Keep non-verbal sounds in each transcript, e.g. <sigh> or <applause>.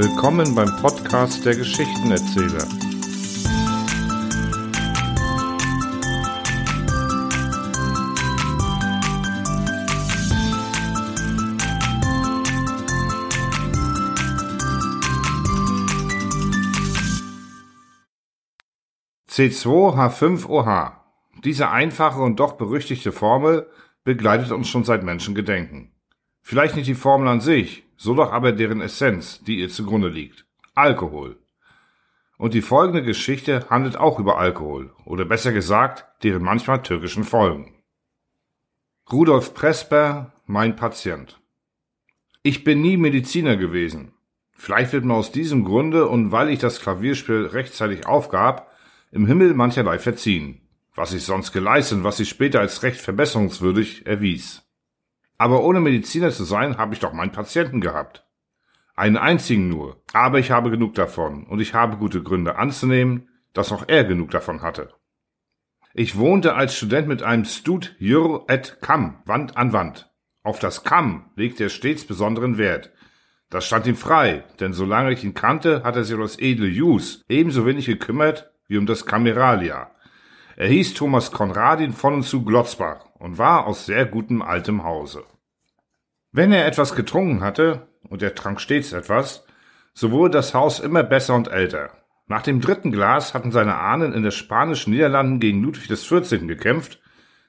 Willkommen beim Podcast der Geschichtenerzähler. C2H5OH. Diese einfache und doch berüchtigte Formel begleitet uns schon seit Menschengedenken. Vielleicht nicht die Formel an sich, so doch aber deren Essenz, die ihr zugrunde liegt. Alkohol. Und die folgende Geschichte handelt auch über Alkohol, oder besser gesagt, deren manchmal türkischen Folgen. Rudolf Presper, mein Patient. Ich bin nie Mediziner gewesen. Vielleicht wird mir aus diesem Grunde und weil ich das Klavierspiel rechtzeitig aufgab, im Himmel mancherlei verziehen, was ich sonst geleistet und was sich später als recht verbesserungswürdig erwies. Aber ohne Mediziner zu sein, habe ich doch meinen Patienten gehabt. Einen einzigen nur. Aber ich habe genug davon und ich habe gute Gründe anzunehmen, dass auch er genug davon hatte. Ich wohnte als Student mit einem Stud Jür et Kam Wand an Wand. Auf das Kam legte er stets besonderen Wert. Das stand ihm frei, denn solange ich ihn kannte, hat er sich um das edle Jus ebenso wenig gekümmert wie um das Cameralia. Er hieß Thomas Konradin von und zu Glotzbach und war aus sehr gutem altem Hause. Wenn er etwas getrunken hatte, und er trank stets etwas, so wurde das Haus immer besser und älter. Nach dem dritten Glas hatten seine Ahnen in der spanischen Niederlanden gegen Ludwig XIV. gekämpft,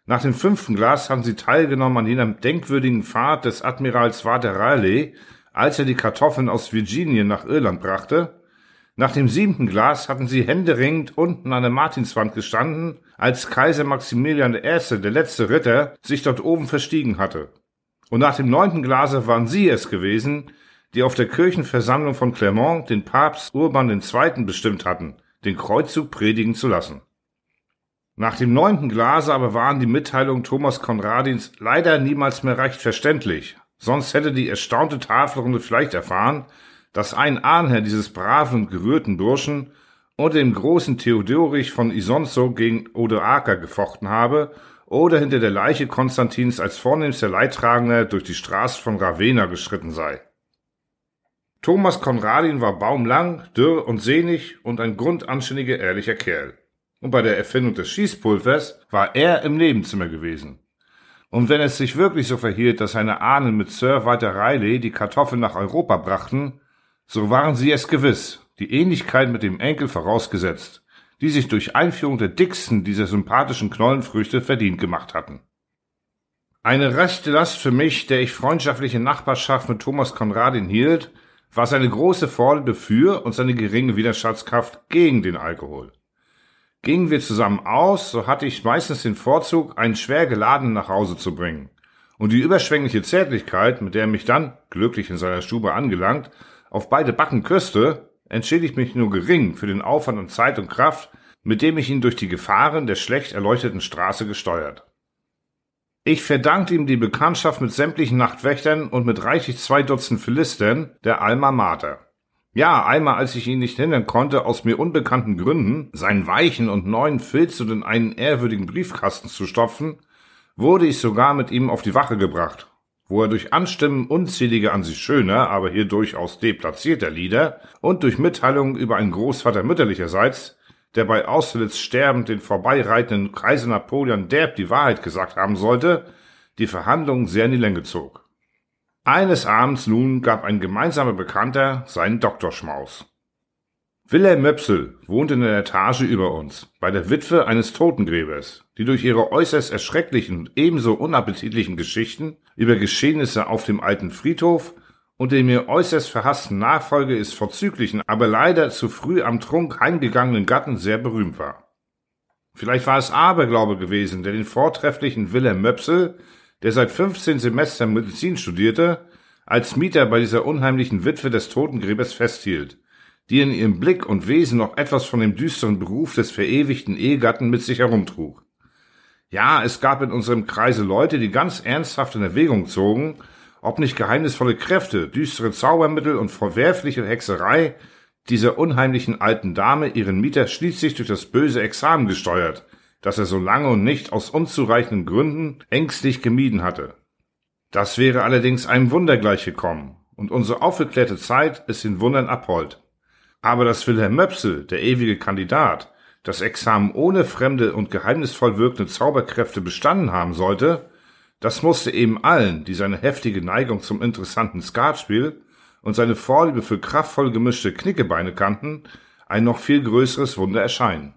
nach dem fünften Glas hatten sie teilgenommen an jener denkwürdigen Fahrt des Admirals Walter Raleigh, als er die Kartoffeln aus Virginien nach Irland brachte, nach dem siebten Glas hatten sie händeringend unten an der Martinswand gestanden, als Kaiser Maximilian I., der letzte Ritter, sich dort oben verstiegen hatte. Und nach dem neunten Glase waren sie es gewesen, die auf der Kirchenversammlung von Clermont den Papst Urban II. bestimmt hatten, den Kreuzzug predigen zu lassen. Nach dem neunten Glase aber waren die Mitteilungen Thomas Konradins leider niemals mehr recht verständlich, sonst hätte die erstaunte Tafelrunde vielleicht erfahren, dass ein Ahnherr dieses braven und gerührten Burschen unter dem großen Theodorich von Isonzo gegen Odoaker gefochten habe oder hinter der Leiche Konstantins als vornehmster Leidtragender durch die Straße von Ravenna geschritten sei. Thomas Konradin war baumlang, dürr und sehnig und ein grundanständiger, ehrlicher Kerl. Und bei der Erfindung des Schießpulvers war er im Nebenzimmer gewesen. Und wenn es sich wirklich so verhielt, dass seine Ahnen mit Sir Walter Riley die Kartoffeln nach Europa brachten, so waren sie es gewiss, die Ähnlichkeit mit dem Enkel vorausgesetzt, die sich durch Einführung der dicksten dieser sympathischen Knollenfrüchte verdient gemacht hatten. Eine rechte Last für mich, der ich freundschaftliche Nachbarschaft mit Thomas Konradin hielt, war seine große Vorliebe für und seine geringe Widerstandskraft gegen den Alkohol. Gingen wir zusammen aus, so hatte ich meistens den Vorzug, einen schwer geladenen nach Hause zu bringen. Und die überschwängliche Zärtlichkeit, mit der er mich dann, glücklich in seiner Stube angelangt, auf beide Backen küsste, entschädigt mich nur gering für den Aufwand und Zeit und Kraft, mit dem ich ihn durch die Gefahren der schlecht erleuchteten Straße gesteuert. Ich verdankte ihm die Bekanntschaft mit sämtlichen Nachtwächtern und mit reichlich zwei Dutzend Philistern der Alma Mater. Ja, einmal als ich ihn nicht hindern konnte, aus mir unbekannten Gründen seinen weichen und neuen Filz in einen ehrwürdigen Briefkasten zu stopfen, wurde ich sogar mit ihm auf die Wache gebracht wo er durch Anstimmen unzähliger an sich schöner, aber hier durchaus deplatzierter Lieder und durch Mitteilungen über einen Großvater mütterlicherseits, der bei Austerlitz sterbend den vorbeireitenden Kaiser Napoleon derb die Wahrheit gesagt haben sollte, die Verhandlungen sehr in die Länge zog. Eines Abends nun gab ein gemeinsamer Bekannter seinen Doktorschmaus. Wilhelm Möpsel wohnte in der Etage über uns, bei der Witwe eines Totengräbers, die durch ihre äußerst erschrecklichen und ebenso unappetitlichen Geschichten über Geschehnisse auf dem alten Friedhof und dem mir äußerst verhassten Nachfolge ist vorzüglichen, aber leider zu früh am Trunk heimgegangenen Gatten sehr berühmt war. Vielleicht war es Aberglaube gewesen, der den vortrefflichen Wilhelm Möpsel, der seit 15 Semestern Medizin studierte, als Mieter bei dieser unheimlichen Witwe des Totengräbers festhielt, die in ihrem Blick und Wesen noch etwas von dem düsteren Beruf des verewigten Ehegatten mit sich herumtrug. Ja, es gab in unserem Kreise Leute, die ganz ernsthaft in Erwägung zogen, ob nicht geheimnisvolle Kräfte, düstere Zaubermittel und verwerfliche Hexerei dieser unheimlichen alten Dame ihren Mieter schließlich durch das böse Examen gesteuert, das er so lange und nicht aus unzureichenden Gründen ängstlich gemieden hatte. Das wäre allerdings einem Wunder gleich gekommen, und unsere aufgeklärte Zeit ist den Wundern abhold. Aber dass Wilhelm Möpsel, der ewige Kandidat, das Examen ohne fremde und geheimnisvoll wirkende Zauberkräfte bestanden haben sollte, das musste eben allen, die seine heftige Neigung zum interessanten Skatspiel und seine Vorliebe für kraftvoll gemischte Knickebeine kannten, ein noch viel größeres Wunder erscheinen.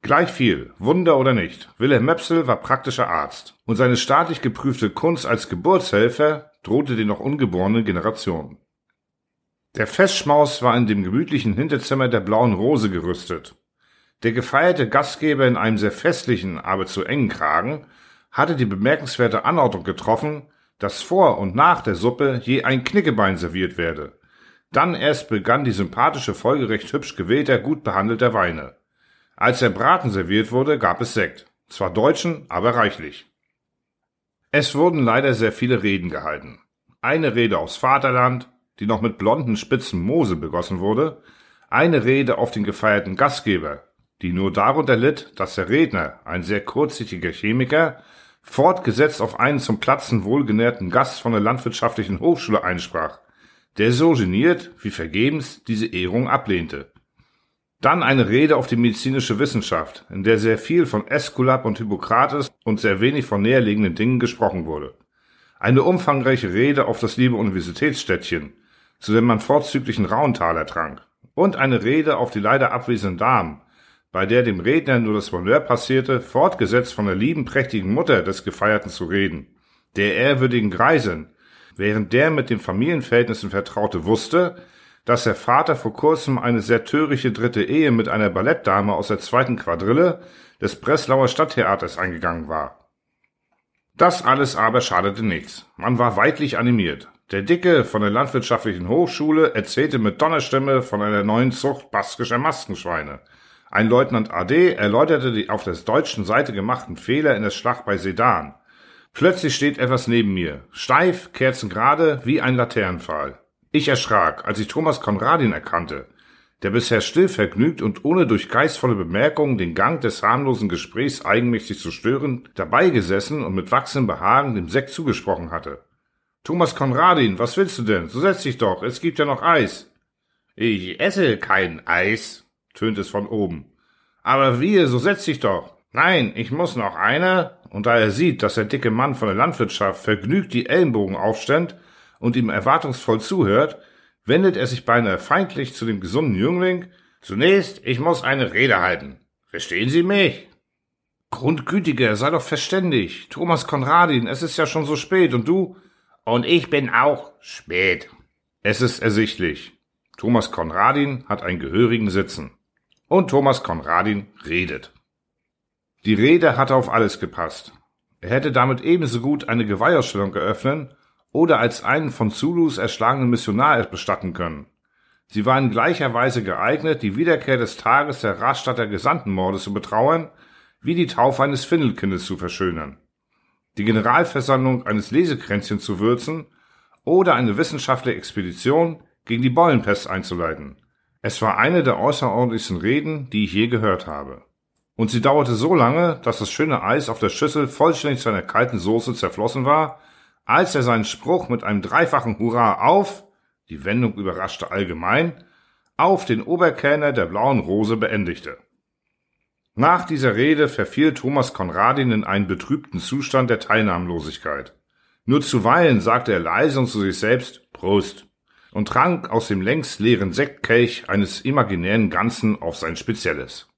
Gleich viel, Wunder oder nicht, Wilhelm Möpsel war praktischer Arzt und seine staatlich geprüfte Kunst als Geburtshelfer drohte den noch ungeborenen Generationen. Der Festschmaus war in dem gemütlichen Hinterzimmer der Blauen Rose gerüstet. Der gefeierte Gastgeber in einem sehr festlichen, aber zu engen Kragen hatte die bemerkenswerte Anordnung getroffen, dass vor und nach der Suppe je ein Knickebein serviert werde. Dann erst begann die sympathische Folge recht hübsch gewählter, gut behandelter Weine. Als der Braten serviert wurde, gab es Sekt. Zwar deutschen, aber reichlich. Es wurden leider sehr viele Reden gehalten. Eine Rede aufs Vaterland, die noch mit blonden Spitzen Mose begossen wurde, eine Rede auf den gefeierten Gastgeber, die nur darunter litt, dass der Redner, ein sehr kurzsichtiger Chemiker, fortgesetzt auf einen zum Platzen wohlgenährten Gast von der Landwirtschaftlichen Hochschule einsprach, der so geniert wie vergebens diese Ehrung ablehnte. Dann eine Rede auf die medizinische Wissenschaft, in der sehr viel von Äskulap und Hippokrates und sehr wenig von näherliegenden Dingen gesprochen wurde. Eine umfangreiche Rede auf das liebe Universitätsstädtchen, zu dem man vorzüglichen Rauntaler trank. Und eine Rede auf die leider abwesenden Damen, bei der dem Redner nur das Bonheur passierte, fortgesetzt von der lieben prächtigen Mutter des Gefeierten zu reden, der ehrwürdigen Greisin, während der mit den Familienverhältnissen Vertraute wusste, dass der Vater vor kurzem eine sehr törichte dritte Ehe mit einer Ballettdame aus der zweiten Quadrille des Breslauer Stadttheaters eingegangen war. Das alles aber schadete nichts. Man war weidlich animiert. Der Dicke von der Landwirtschaftlichen Hochschule erzählte mit Donnerstimme von einer neuen Zucht baskischer Maskenschweine, ein Leutnant AD erläuterte die auf der deutschen Seite gemachten Fehler in der Schlacht bei Sedan. Plötzlich steht etwas neben mir, steif, kerzengerade, wie ein Laternenpfahl. Ich erschrak, als ich Thomas Konradin erkannte, der bisher still vergnügt und ohne durch geistvolle Bemerkungen den Gang des harmlosen Gesprächs eigenmächtig zu stören, dabei gesessen und mit wachsendem Behagen dem Sekt zugesprochen hatte. Thomas Konradin, was willst du denn? So setz dich doch, es gibt ja noch Eis. Ich esse kein Eis, tönt es von oben. Aber wie, so setz dich doch. Nein, ich muss noch eine. Und da er sieht, dass der dicke Mann von der Landwirtschaft vergnügt die Ellenbogen aufstellt und ihm erwartungsvoll zuhört, wendet er sich beinahe feindlich zu dem gesunden Jüngling. Zunächst, ich muss eine Rede halten. Verstehen Sie mich? Grundgütiger, sei doch verständig. Thomas Konradin, es ist ja schon so spät und du? Und ich bin auch spät. Es ist ersichtlich. Thomas Konradin hat einen gehörigen Sitzen und Thomas Konradin redet. Die Rede hatte auf alles gepasst. Er hätte damit ebenso gut eine Geweihausstellung eröffnen oder als einen von Zulus erschlagenen Missionar bestatten können. Sie war in gleicher Weise geeignet, die Wiederkehr des Tages der Rastatter Gesandtenmordes zu betrauern, wie die Taufe eines Findelkindes zu verschönern, die Generalversammlung eines Lesekränzchens zu würzen oder eine wissenschaftliche Expedition gegen die Bollenpest einzuleiten. Es war eine der außerordentlichsten Reden, die ich je gehört habe. Und sie dauerte so lange, dass das schöne Eis auf der Schüssel vollständig zu einer kalten Soße zerflossen war, als er seinen Spruch mit einem dreifachen Hurra auf, die Wendung überraschte allgemein, auf den Oberkellner der blauen Rose beendigte. Nach dieser Rede verfiel Thomas Konradin in einen betrübten Zustand der Teilnahmlosigkeit. Nur zuweilen sagte er leise und zu sich selbst Prost und trank aus dem längst leeren Sektkelch eines imaginären Ganzen auf sein Spezielles.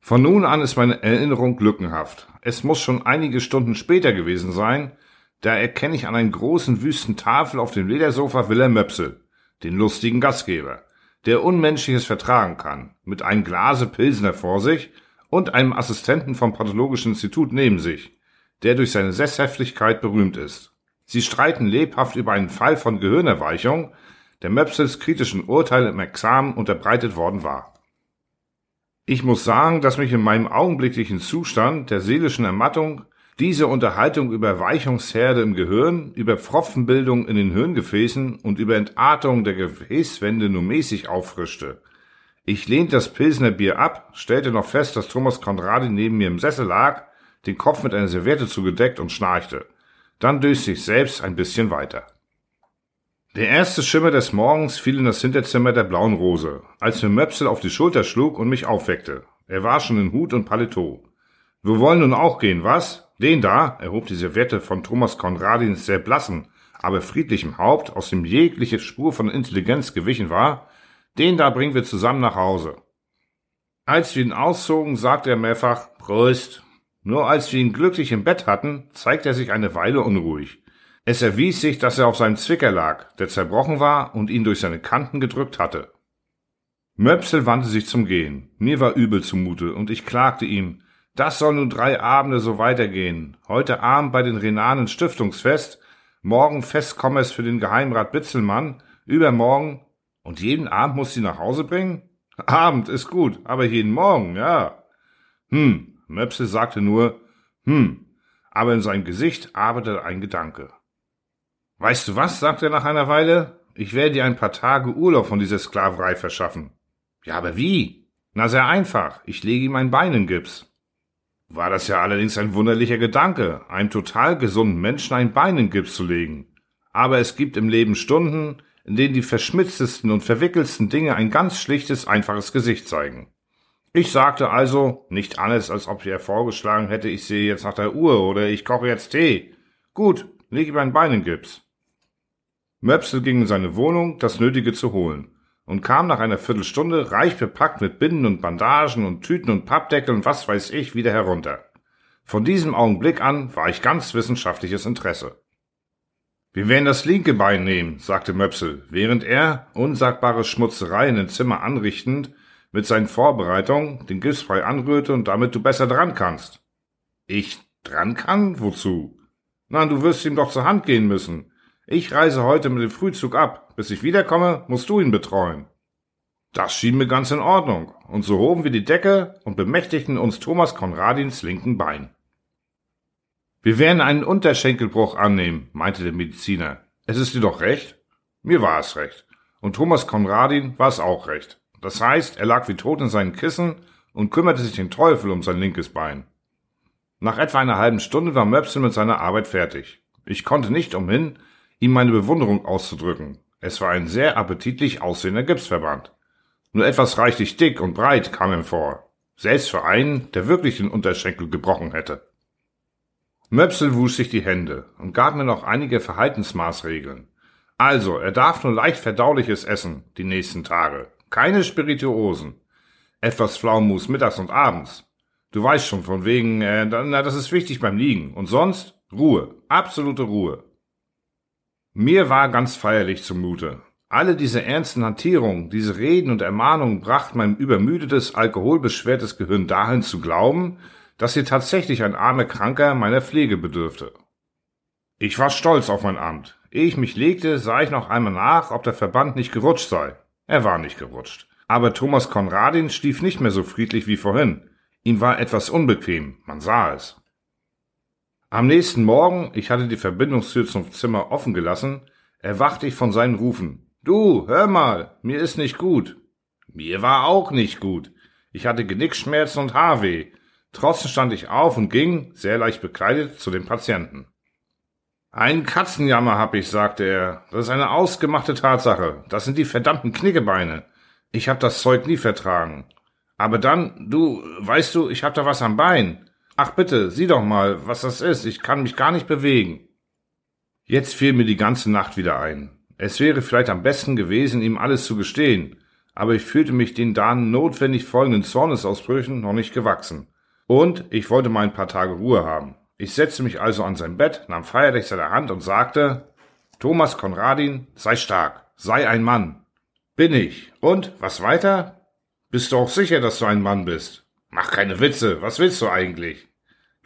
Von nun an ist meine Erinnerung lückenhaft. Es muss schon einige Stunden später gewesen sein, da erkenne ich an einer großen wüsten Tafel auf dem Ledersofa Wilhelm Möpsel, den lustigen Gastgeber, der Unmenschliches vertragen kann, mit einem Glase Pilsner vor sich und einem Assistenten vom Pathologischen Institut neben sich, der durch seine Sesshaftigkeit berühmt ist. Sie streiten lebhaft über einen Fall von Gehirnerweichung, der Möpsels kritischen Urteil im Examen unterbreitet worden war. Ich muss sagen, dass mich in meinem augenblicklichen Zustand der seelischen Ermattung diese Unterhaltung über Weichungsherde im Gehirn, über Pfropfenbildung in den Hirngefäßen und über Entartung der Gefäßwände nur mäßig auffrischte. Ich lehnte das Pilsner Bier ab, stellte noch fest, dass Thomas Konradi neben mir im Sessel lag, den Kopf mit einer Serviette zugedeckt und schnarchte. Dann döste ich selbst ein bisschen weiter. Der erste Schimmer des Morgens fiel in das Hinterzimmer der blauen Rose, als mir Möpsel auf die Schulter schlug und mich aufweckte. Er war schon in Hut und Paletot. Wir wollen nun auch gehen, was? Den da, erhob die Serviette von Thomas Konradins sehr blassen, aber friedlichem Haupt, aus dem jegliche Spur von Intelligenz gewichen war, den da bringen wir zusammen nach Hause. Als wir ihn auszogen, sagte er mehrfach Prost. Nur als wir ihn glücklich im Bett hatten, zeigte er sich eine Weile unruhig. Es erwies sich, dass er auf seinem Zwicker lag, der zerbrochen war und ihn durch seine Kanten gedrückt hatte. Möpsel wandte sich zum Gehen. Mir war übel zumute, und ich klagte ihm, das soll nun drei Abende so weitergehen. Heute Abend bei den Renanen Stiftungsfest, morgen Festkommers für den Geheimrat Bitzelmann, übermorgen, und jeden Abend muss sie nach Hause bringen? <laughs> Abend ist gut, aber jeden Morgen, ja. Hm, Möpsel sagte nur, hm, aber in seinem Gesicht arbeitete ein Gedanke. Weißt du was, sagte er nach einer Weile, ich werde dir ein paar Tage Urlaub von dieser Sklaverei verschaffen. Ja, aber wie? Na, sehr einfach, ich lege ihm ein Bein in Gips war das ja allerdings ein wunderlicher Gedanke, einem total gesunden Menschen ein Bein in Gips zu legen. Aber es gibt im Leben Stunden, in denen die verschmitztesten und verwickelsten Dinge ein ganz schlichtes, einfaches Gesicht zeigen. Ich sagte also, nicht alles, als ob er vorgeschlagen hätte, ich sehe jetzt nach der Uhr oder ich koche jetzt Tee. Gut, leg ihm ein Bein in Gips. Möpsel ging in seine Wohnung, das Nötige zu holen und kam nach einer Viertelstunde reich bepackt mit Binden und Bandagen und Tüten und Pappdeckel und was weiß ich wieder herunter. Von diesem Augenblick an war ich ganz wissenschaftliches Interesse. Wir werden das linke Bein nehmen, sagte Möpsel, während er, unsagbare Schmutzereien im Zimmer anrichtend, mit seinen Vorbereitungen den Gipsbrei anrührte und damit du besser dran kannst. Ich dran kann? Wozu? Na, du wirst ihm doch zur Hand gehen müssen. Ich reise heute mit dem Frühzug ab. Bis ich wiederkomme, musst du ihn betreuen. Das schien mir ganz in Ordnung, und so hoben wir die Decke und bemächtigten uns Thomas Konradins linken Bein. Wir werden einen Unterschenkelbruch annehmen, meinte der Mediziner. Es ist dir doch recht? Mir war es recht. Und Thomas Konradin war es auch recht. Das heißt, er lag wie tot in seinen Kissen und kümmerte sich den Teufel um sein linkes Bein. Nach etwa einer halben Stunde war Möpsel mit seiner Arbeit fertig. Ich konnte nicht umhin, ihm meine Bewunderung auszudrücken. Es war ein sehr appetitlich aussehender Gipsverband. Nur etwas reichlich dick und breit kam ihm vor. Selbst für einen, der wirklich den Unterschenkel gebrochen hätte. Möpsel wusch sich die Hände und gab mir noch einige Verhaltensmaßregeln. Also, er darf nur leicht verdauliches essen, die nächsten Tage. Keine Spirituosen. Etwas Pflaumenmus mittags und abends. Du weißt schon, von wegen, äh, na, das ist wichtig beim Liegen. Und sonst? Ruhe. Absolute Ruhe. Mir war ganz feierlich zumute. Alle diese ernsten Hantierungen, diese Reden und Ermahnungen brachten mein übermüdetes, alkoholbeschwertes Gehirn dahin zu glauben, dass hier tatsächlich ein armer Kranker meiner Pflege bedürfte. Ich war stolz auf mein Amt. Ehe ich mich legte, sah ich noch einmal nach, ob der Verband nicht gerutscht sei. Er war nicht gerutscht. Aber Thomas Konradin schlief nicht mehr so friedlich wie vorhin. Ihm war etwas unbequem, man sah es. Am nächsten Morgen, ich hatte die Verbindungstür zum Zimmer offen gelassen, erwachte ich von seinen Rufen. Du, hör mal, mir ist nicht gut. Mir war auch nicht gut. Ich hatte Genickschmerzen und Haarweh. Trotzdem stand ich auf und ging, sehr leicht bekleidet, zu dem Patienten. Ein Katzenjammer hab ich, sagte er. Das ist eine ausgemachte Tatsache. Das sind die verdammten Knickebeine. Ich hab das Zeug nie vertragen. Aber dann, du, weißt du, ich hab da was am Bein. Ach bitte, sieh doch mal, was das ist. Ich kann mich gar nicht bewegen. Jetzt fiel mir die ganze Nacht wieder ein. Es wäre vielleicht am besten gewesen, ihm alles zu gestehen, aber ich fühlte mich den dann notwendig folgenden Zornesausbrüchen noch nicht gewachsen. Und ich wollte mal ein paar Tage Ruhe haben. Ich setzte mich also an sein Bett, nahm feierlich seine Hand und sagte, Thomas Konradin, sei stark, sei ein Mann. Bin ich. Und, was weiter? Bist du auch sicher, dass du ein Mann bist? Mach keine Witze, was willst du eigentlich?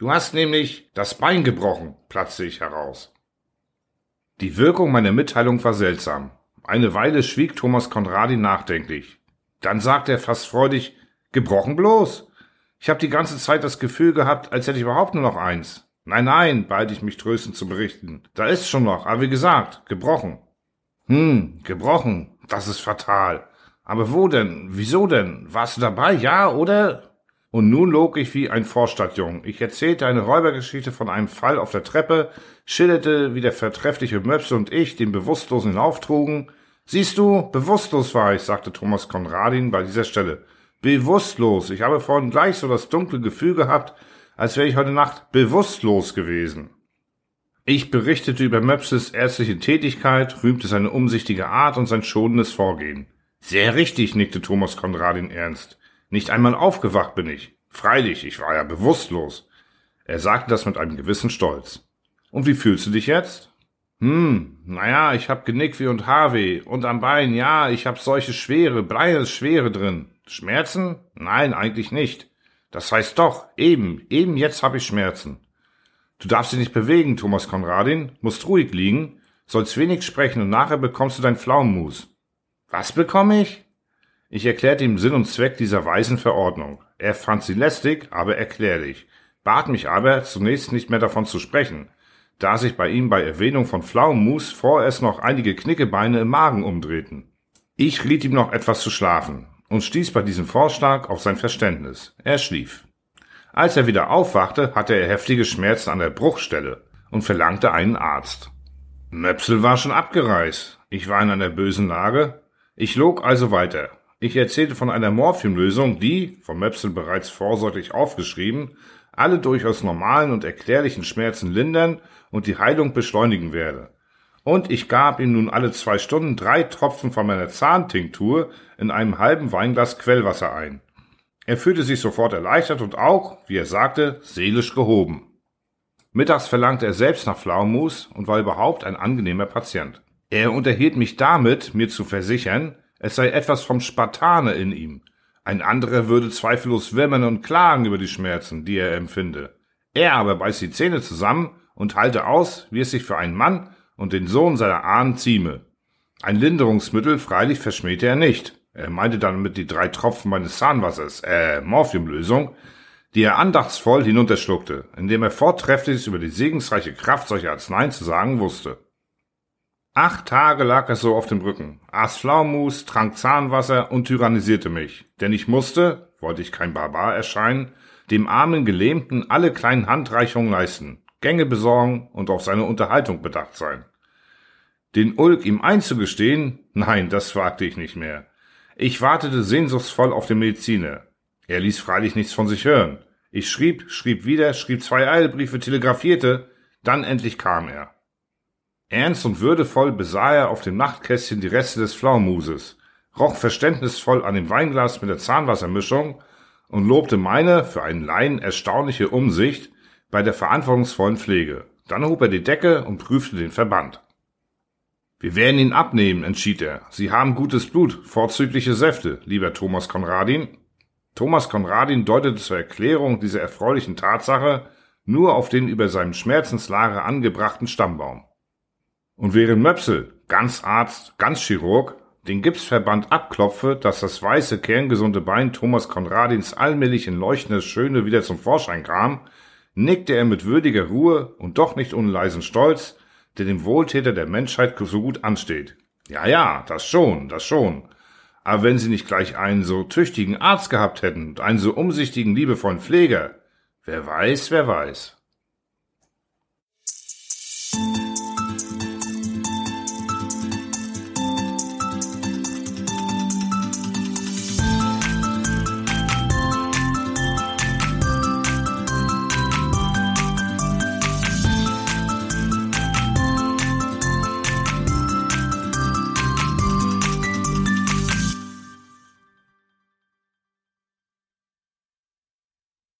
Du hast nämlich das Bein gebrochen, platzte ich heraus. Die Wirkung meiner Mitteilung war seltsam. Eine Weile schwieg Thomas Konradi nachdenklich. Dann sagte er fast freudig, gebrochen bloß. Ich habe die ganze Zeit das Gefühl gehabt, als hätte ich überhaupt nur noch eins. Nein, nein, beeilte ich mich tröstend zu berichten. Da ist schon noch, aber wie gesagt, gebrochen. Hm, gebrochen. Das ist fatal. Aber wo denn? Wieso denn? Warst du dabei? Ja, oder? Und nun log ich wie ein Vorstadtjung. Ich erzählte eine Räubergeschichte von einem Fall auf der Treppe, schilderte, wie der vertreffliche Möpse und ich den Bewusstlosen hinauftrugen. Siehst du, bewusstlos war ich, sagte Thomas Konradin bei dieser Stelle. Bewusstlos. Ich habe vorhin gleich so das dunkle Gefühl gehabt, als wäre ich heute Nacht bewusstlos gewesen. Ich berichtete über Möpses ärztliche Tätigkeit, rühmte seine umsichtige Art und sein schonendes Vorgehen. Sehr richtig, nickte Thomas Konradin ernst. Nicht einmal aufgewacht bin ich. Freilich, ich war ja bewusstlos. Er sagte das mit einem gewissen Stolz. Und wie fühlst du dich jetzt? Hm, naja, ich hab Genickweh und Haarweh. Und am Bein, ja, ich hab solche Schwere, Bleie Schwere drin. Schmerzen? Nein, eigentlich nicht. Das heißt doch, eben, eben jetzt hab ich Schmerzen. Du darfst dich nicht bewegen, Thomas Konradin, musst ruhig liegen, sollst wenig sprechen und nachher bekommst du dein Pflaumenmus. Was bekomme ich? Ich erklärte ihm Sinn und Zweck dieser weisen Verordnung. Er fand sie lästig, aber erklärlich, bat mich aber, zunächst nicht mehr davon zu sprechen, da sich bei ihm bei Erwähnung von Pflaumenmus vorerst noch einige Knickebeine im Magen umdrehten. Ich riet ihm noch etwas zu schlafen und stieß bei diesem Vorschlag auf sein Verständnis. Er schlief. Als er wieder aufwachte, hatte er heftige Schmerzen an der Bruchstelle und verlangte einen Arzt. Möpsel war schon abgereist. Ich war in einer bösen Lage. Ich log also weiter. Ich erzählte von einer Morphiumlösung, die, vom Möpsel bereits vorsorglich aufgeschrieben, alle durchaus normalen und erklärlichen Schmerzen lindern und die Heilung beschleunigen werde. Und ich gab ihm nun alle zwei Stunden drei Tropfen von meiner Zahntinktur in einem halben Weinglas Quellwasser ein. Er fühlte sich sofort erleichtert und auch, wie er sagte, seelisch gehoben. Mittags verlangte er selbst nach Pflaumus und war überhaupt ein angenehmer Patient. Er unterhielt mich damit, mir zu versichern, es sei etwas vom Spartane in ihm. Ein anderer würde zweifellos wimmern und klagen über die Schmerzen, die er empfinde. Er aber beißt die Zähne zusammen und halte aus, wie es sich für einen Mann und den Sohn seiner Ahnen zieme. Ein Linderungsmittel freilich verschmähte er nicht. Er meinte damit die drei Tropfen meines Zahnwassers, äh, Morphiumlösung, die er andachtsvoll hinunterschluckte, indem er vortrefflich über die segensreiche Kraft solcher Arzneien zu sagen wusste. Acht Tage lag er so auf dem Rücken, aß Pflaumus, trank Zahnwasser und tyrannisierte mich, denn ich musste, wollte ich kein Barbar erscheinen, dem armen Gelähmten alle kleinen Handreichungen leisten, Gänge besorgen und auf seine Unterhaltung bedacht sein. Den Ulk ihm einzugestehen, nein, das wagte ich nicht mehr. Ich wartete sehnsuchtsvoll auf den Mediziner. Er ließ freilich nichts von sich hören. Ich schrieb, schrieb wieder, schrieb zwei Eilbriefe, telegrafierte, dann endlich kam er. Ernst und würdevoll besah er auf dem Nachtkästchen die Reste des Pflaumenmuses, roch verständnisvoll an dem Weinglas mit der Zahnwassermischung und lobte meine, für einen Laien, erstaunliche Umsicht bei der verantwortungsvollen Pflege. Dann hob er die Decke und prüfte den Verband. Wir werden ihn abnehmen, entschied er. Sie haben gutes Blut, vorzügliche Säfte, lieber Thomas Konradin. Thomas Konradin deutete zur Erklärung dieser erfreulichen Tatsache nur auf den über seinem Schmerzenslager angebrachten Stammbaum. Und während Möpsel, ganz Arzt, ganz Chirurg, den Gipsverband abklopfe, dass das weiße, kerngesunde Bein Thomas Konradins allmählich in leuchtendes Schöne wieder zum Vorschein kam, nickte er mit würdiger Ruhe und doch nicht ohne leisen Stolz, der dem Wohltäter der Menschheit so gut ansteht. Ja, ja, das schon, das schon. Aber wenn sie nicht gleich einen so tüchtigen Arzt gehabt hätten und einen so umsichtigen, liebevollen Pfleger, wer weiß, wer weiß.